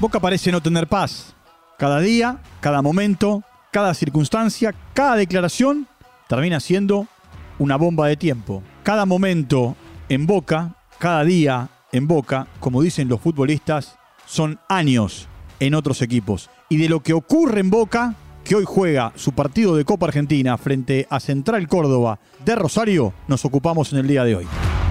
Boca parece no tener paz. Cada día, cada momento, cada circunstancia, cada declaración termina siendo una bomba de tiempo. Cada momento en Boca, cada día en Boca, como dicen los futbolistas, son años en otros equipos. Y de lo que ocurre en Boca, que hoy juega su partido de Copa Argentina frente a Central Córdoba de Rosario, nos ocupamos en el día de hoy.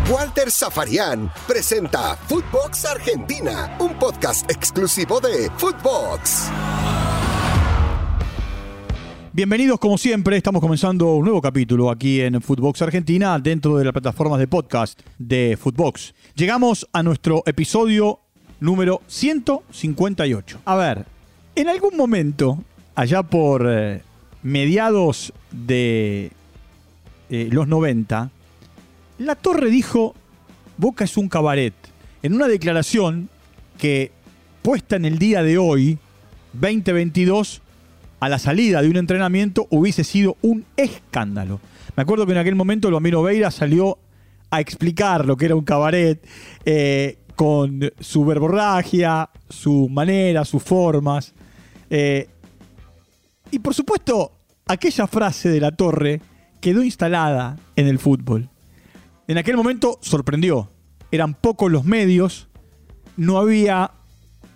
Walter Zafarian presenta Footbox Argentina, un podcast exclusivo de Footbox. Bienvenidos como siempre, estamos comenzando un nuevo capítulo aquí en Footbox Argentina dentro de las plataformas de podcast de Footbox. Llegamos a nuestro episodio número 158. A ver, en algún momento, allá por eh, mediados de eh, los 90, la Torre dijo, Boca es un cabaret, en una declaración que, puesta en el día de hoy, 2022, a la salida de un entrenamiento, hubiese sido un escándalo. Me acuerdo que en aquel momento Lomino Veira salió a explicar lo que era un cabaret, eh, con su verborragia, su manera, sus formas. Eh, y por supuesto, aquella frase de la torre quedó instalada en el fútbol. En aquel momento sorprendió. Eran pocos los medios, no había,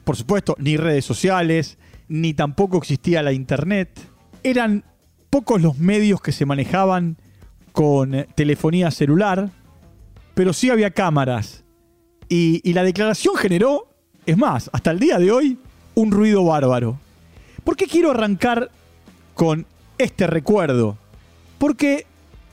por supuesto, ni redes sociales, ni tampoco existía la internet. Eran pocos los medios que se manejaban con eh, telefonía celular, pero sí había cámaras. Y, y la declaración generó, es más, hasta el día de hoy, un ruido bárbaro. ¿Por qué quiero arrancar con este recuerdo? Porque,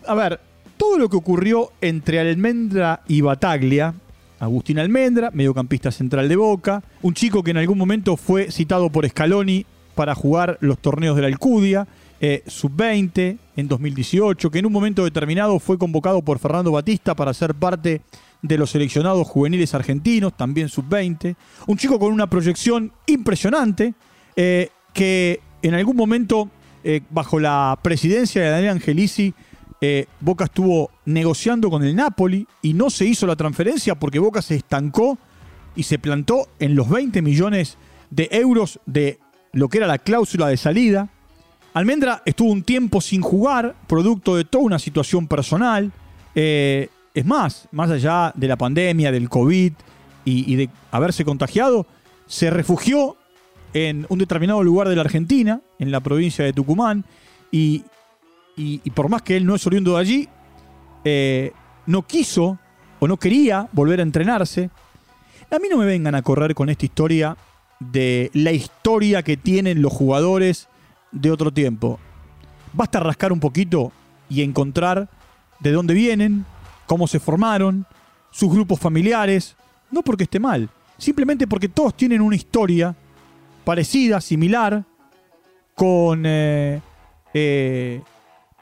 a ver, todo lo que ocurrió entre Almendra y Bataglia, Agustín Almendra, mediocampista central de Boca, un chico que en algún momento fue citado por Scaloni para jugar los torneos de la Alcudia, eh, sub-20 en 2018, que en un momento determinado fue convocado por Fernando Batista para ser parte de los seleccionados juveniles argentinos, también sub-20, un chico con una proyección impresionante, eh, que en algún momento, eh, bajo la presidencia de Daniel Angelici, eh, Boca estuvo negociando con el Napoli y no se hizo la transferencia porque Boca se estancó y se plantó en los 20 millones de euros de lo que era la cláusula de salida. Almendra estuvo un tiempo sin jugar, producto de toda una situación personal. Eh, es más, más allá de la pandemia, del COVID y, y de haberse contagiado, se refugió en un determinado lugar de la Argentina, en la provincia de Tucumán, y, y, por más que él no es oriundo de allí, eh, no quiso o no quería volver a entrenarse. A mí no me vengan a correr con esta historia de la historia que tienen los jugadores de otro tiempo. Basta rascar un poquito y encontrar de dónde vienen, cómo se formaron, sus grupos familiares, no porque esté mal, simplemente porque todos tienen una historia parecida, similar, con eh, eh,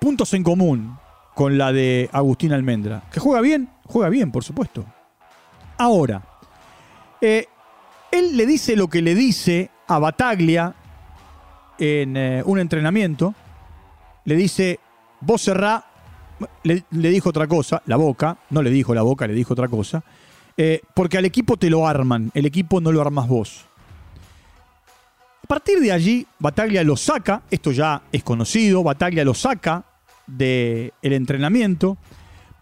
puntos en común con la de Agustín Almendra. ¿Que juega bien? Juega bien, por supuesto. Ahora, eh, él le dice lo que le dice a Bataglia en eh, un entrenamiento. Le dice, vos cerrá. Le, dijo otra cosa, la boca. No le dijo la boca, le dijo otra cosa. eh, porque al equipo te lo arman, el equipo no lo armas vos. A partir de allí, Bataglia lo saca, esto ya es conocido, Bataglia lo saca del entrenamiento,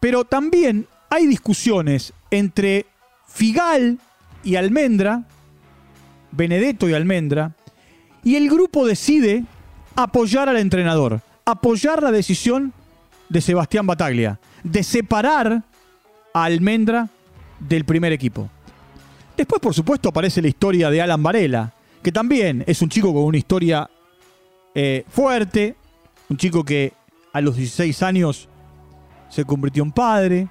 pero también hay discusiones entre Figal y Almendra, Benedetto y Almendra, y el grupo decide apoyar al entrenador, apoyar la decisión de Sebastián Bataglia, de separar a Almendra del primer equipo. Después, por supuesto, aparece la historia de Alan Varela, que también es un chico con una historia eh, fuerte, un chico que a los 16 años se convirtió en padre,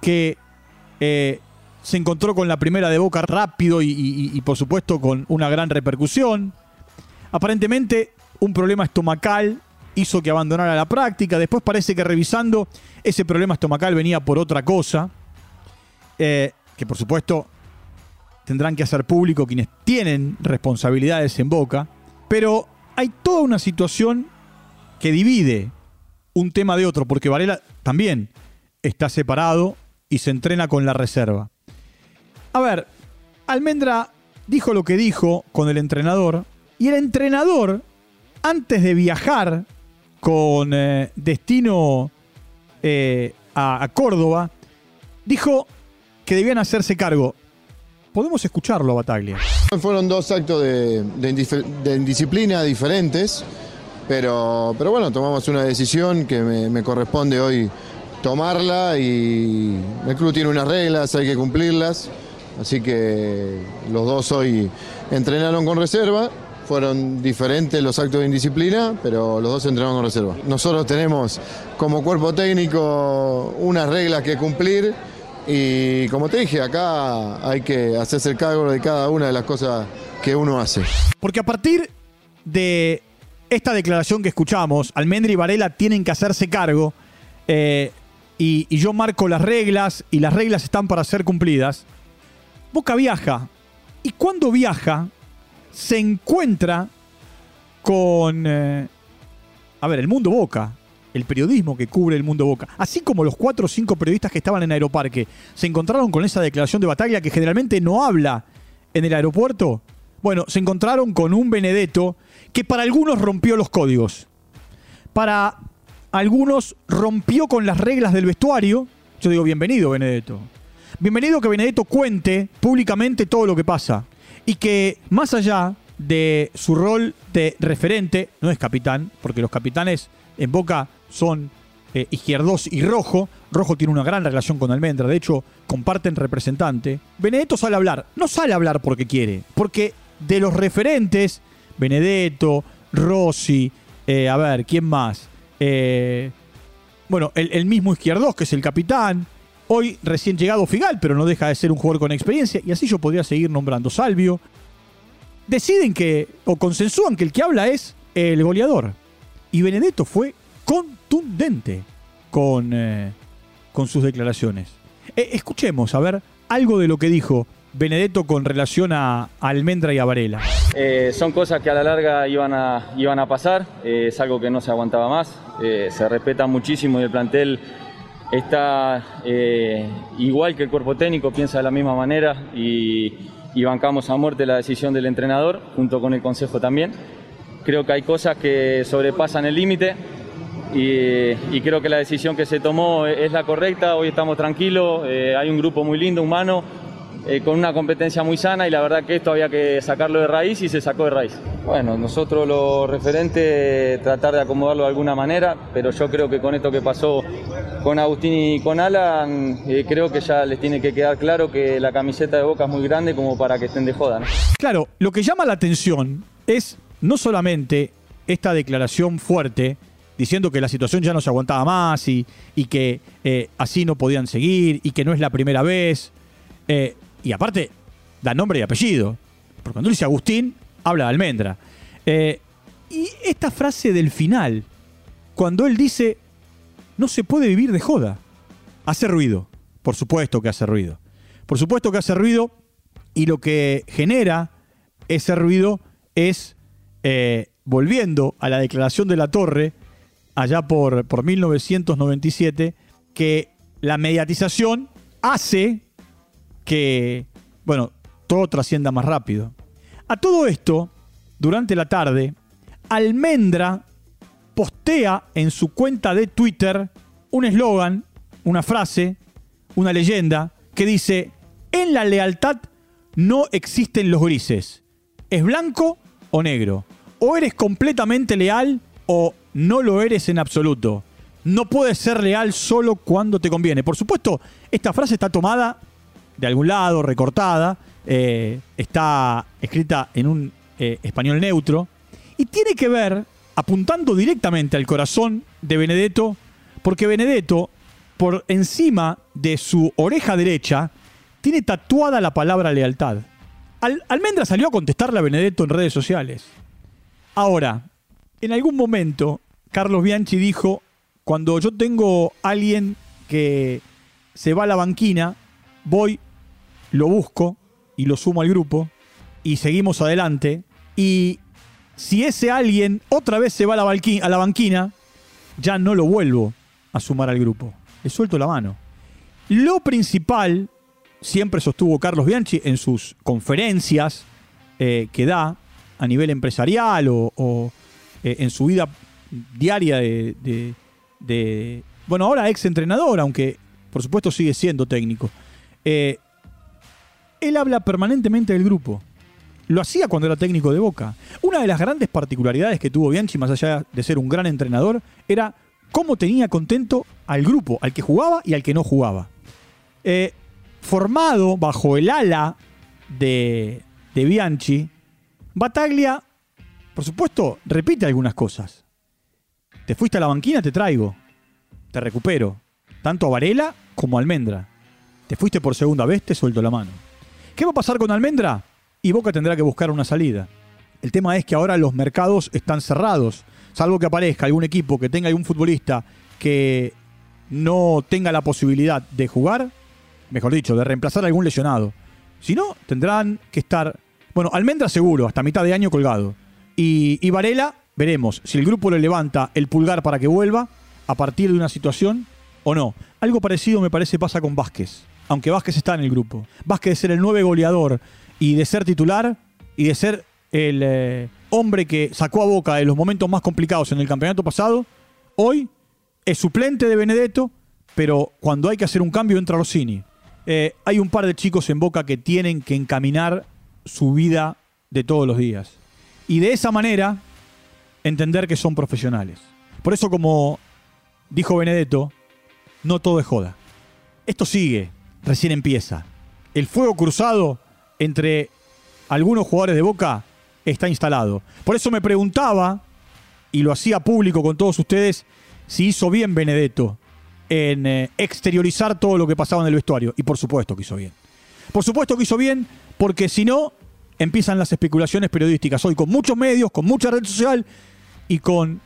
que eh, se encontró con la primera de Boca rápido y, por supuesto con una gran repercusión. Aparentemente un problema estomacal hizo que abandonara la práctica. Después parece que revisando ese problema estomacal venía por otra cosa. eh, que por supuesto tendrán que hacer público quienes tienen responsabilidades en Boca. Pero hay toda una situación que divide un tema de otro, porque Varela también está separado y se entrena con la reserva. A ver, Almendra dijo lo que dijo con el entrenador y el entrenador, antes de viajar con eh, destino eh, a, Córdoba, dijo que debían hacerse cargo. Podemos escucharlo, Bataglia. Fueron dos actos de, de de indisciplina diferentes, pero, pero bueno, tomamos una decisión que me, me corresponde hoy tomarla y el club tiene unas reglas, hay que cumplirlas, así que los dos hoy entrenaron con reserva. Fueron diferentes los actos de indisciplina, pero los dos entrenaron con reserva. Nosotros tenemos como cuerpo técnico unas reglas que cumplir y como te dije, acá hay que hacerse el cargo de cada una de las cosas que uno hace. Porque a partir de esta declaración que escuchamos, Almendra y Varela tienen que hacerse cargo eh, y, yo marco las reglas y las reglas están para ser cumplidas. Boca viaja y cuando viaja se encuentra con, eh, a ver, el mundo Boca, el periodismo que cubre el mundo Boca, así como los cuatro o cinco periodistas que estaban en Aeroparque, se encontraron con esa declaración de Bataglia que generalmente no habla en el aeropuerto. Bueno, se encontraron con un Benedetto que para algunos rompió los códigos. Para algunos rompió con las reglas del vestuario. Yo digo, bienvenido, Benedetto. Bienvenido que Benedetto cuente públicamente todo lo que pasa. Y que más allá de su rol de referente, no es capitán, porque los capitanes en Boca son eh, izquierdos y Rojo. Rojo tiene una gran relación con Almendra, de hecho comparten representante. Benedetto sale a hablar, no sale a hablar porque quiere, porque de los referentes, Benedetto, Rossi, eh, a ver, ¿quién más? Eh, bueno, el, el mismo Izquierdos, que es el capitán. Hoy recién llegado Figal, pero no deja de ser un jugador con experiencia. Y así yo podría seguir nombrando. Salvio. Deciden que, o consensúan que el que habla es el goleador. Y Benedetto fue contundente con, eh, con sus declaraciones. Escuchemos, a ver, algo de lo que dijo Benedetto con relación a, Almendra y a Varela. Eh, son cosas que a la larga iban a, iban a pasar, eh, es algo que no se aguantaba más, eh, se respeta muchísimo y el plantel está igual que el cuerpo técnico, piensa de la misma manera y, bancamos a muerte la decisión del entrenador, junto con el consejo también. Creo que hay cosas que sobrepasan el límite y, creo que la decisión que se tomó es la correcta, hoy estamos tranquilos, hay un grupo muy lindo, humano, eh, con una competencia muy sana y la verdad que esto había que sacarlo de raíz y se sacó de raíz. Bueno, nosotros los referentes tratar de acomodarlo de alguna manera, pero yo creo que con esto que pasó con Agustín y con Alan, eh, creo que ya les tiene que quedar claro que la camiseta de Boca es muy grande como para que estén de joda. ¿no? Claro, lo que llama la atención es no solamente esta declaración fuerte diciendo que la situación ya no se aguantaba más y, y que eh, así no podían seguir y que no es la primera vez. Eh, y aparte, da nombre y apellido. Porque cuando dice Agustín, habla de almendra. Eh, y esta frase del final, cuando él dice, no se puede vivir de joda, hace ruido. Por supuesto que hace ruido. Por supuesto que hace ruido y lo que genera ese ruido es, eh, volviendo a la declaración de la torre, allá por, por 1997, que la mediatización hace que, bueno, todo trascienda más rápido. A todo esto, durante la tarde, Almendra postea en su cuenta de Twitter un eslogan, una frase, una leyenda que dice, en la lealtad no existen los grises. ¿Es blanco o negro? O eres completamente leal o no lo eres en absoluto. No puedes ser leal solo cuando te conviene. Por supuesto, esta frase está tomada de algún lado, recortada, eh, está escrita en un eh, español neutro y tiene que ver, apuntando directamente al corazón de Benedetto, porque Benedetto, por encima de su oreja derecha, tiene tatuada la palabra lealtad. Al- Almendra salió a contestarle a Benedetto en redes sociales. Ahora, en algún momento, Carlos Bianchi dijo, cuando yo tengo alguien que se va a la banquina, voy, lo busco y lo sumo al grupo y seguimos adelante. Y si ese alguien otra vez se va a la, banquina, ya no lo vuelvo a sumar al grupo. Le suelto la mano. Lo principal, siempre sostuvo Carlos Bianchi en sus conferencias eh, que da a nivel empresarial o, eh, en su vida diaria de, de, bueno, ahora ex entrenador, aunque por supuesto sigue siendo técnico. Eh, él habla permanentemente del grupo. Lo hacía cuando era técnico de Boca. Una de las grandes particularidades que tuvo Bianchi, más allá de ser un gran entrenador, era cómo tenía contento al grupo, al que jugaba y al que no jugaba. Eh, formado bajo el ala de, de Bianchi, Bataglia, por supuesto, repite algunas cosas. Te fuiste a la banquina, te traigo. Te recupero. Tanto a Varela como a Almendra. Te fuiste por segunda vez, te suelto la mano. ¿Qué va a pasar con Almendra? Y Boca tendrá que buscar una salida. El tema es que ahora los mercados están cerrados. Salvo que aparezca algún equipo que tenga algún futbolista que no tenga la posibilidad de jugar, mejor dicho, de reemplazar a algún lesionado. Si no, tendrán que estar, bueno, Almendra seguro, hasta mitad de año colgado. Y, y Varela, veremos si el grupo le levanta el pulgar para que vuelva a partir de una situación o no. Algo parecido me parece pasa con Vázquez, aunque Vázquez está en el grupo. Vázquez de ser el nueve goleador y de ser titular y de ser el eh, hombre que sacó a Boca de los momentos más complicados en el campeonato pasado, hoy es suplente de Benedetto, pero cuando hay que hacer un cambio entra Rossini. Eh, hay un par de chicos en Boca que tienen que encaminar su vida de todos los días. Y de esa manera entender que son profesionales. Por eso, como dijo Benedetto, no todo es joda. Esto sigue, recién empieza. El fuego cruzado entre algunos jugadores de Boca está instalado. Por eso me preguntaba, y lo hacía público con todos ustedes, si hizo bien Benedetto en eh, exteriorizar todo lo que pasaba en el vestuario. Y por supuesto que hizo bien. Por supuesto que hizo bien, porque si no, empiezan las especulaciones periodísticas hoy con muchos medios, con mucha red social y con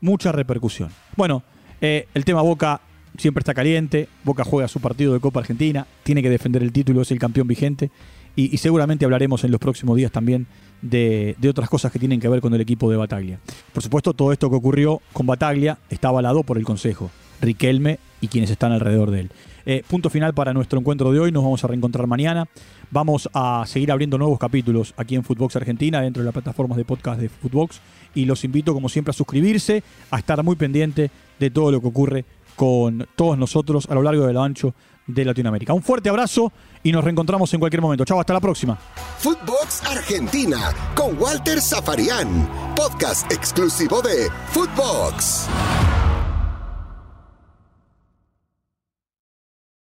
mucha repercusión. Bueno, eh, el tema Boca siempre está caliente. Boca juega su partido de Copa Argentina, tiene que defender el título, es el campeón vigente. Y, seguramente hablaremos en los próximos días también de, otras cosas que tienen que ver con el equipo de Bataglia. Por supuesto, todo esto que ocurrió con Bataglia está avalado por el Consejo, Riquelme y quienes están alrededor de él. Eh, punto final para nuestro encuentro de hoy. Nos vamos a reencontrar mañana. Vamos a seguir abriendo nuevos capítulos aquí en Footbox Argentina, dentro de las plataformas de podcast de Footbox. Y los invito, como siempre, a suscribirse, a estar muy pendiente de todo lo que ocurre con todos nosotros a lo largo del ancho de Latinoamérica. Un fuerte abrazo y nos reencontramos en cualquier momento. Chao, hasta la próxima. Footbox Argentina con Walter Zafarian, podcast exclusivo de Footbox.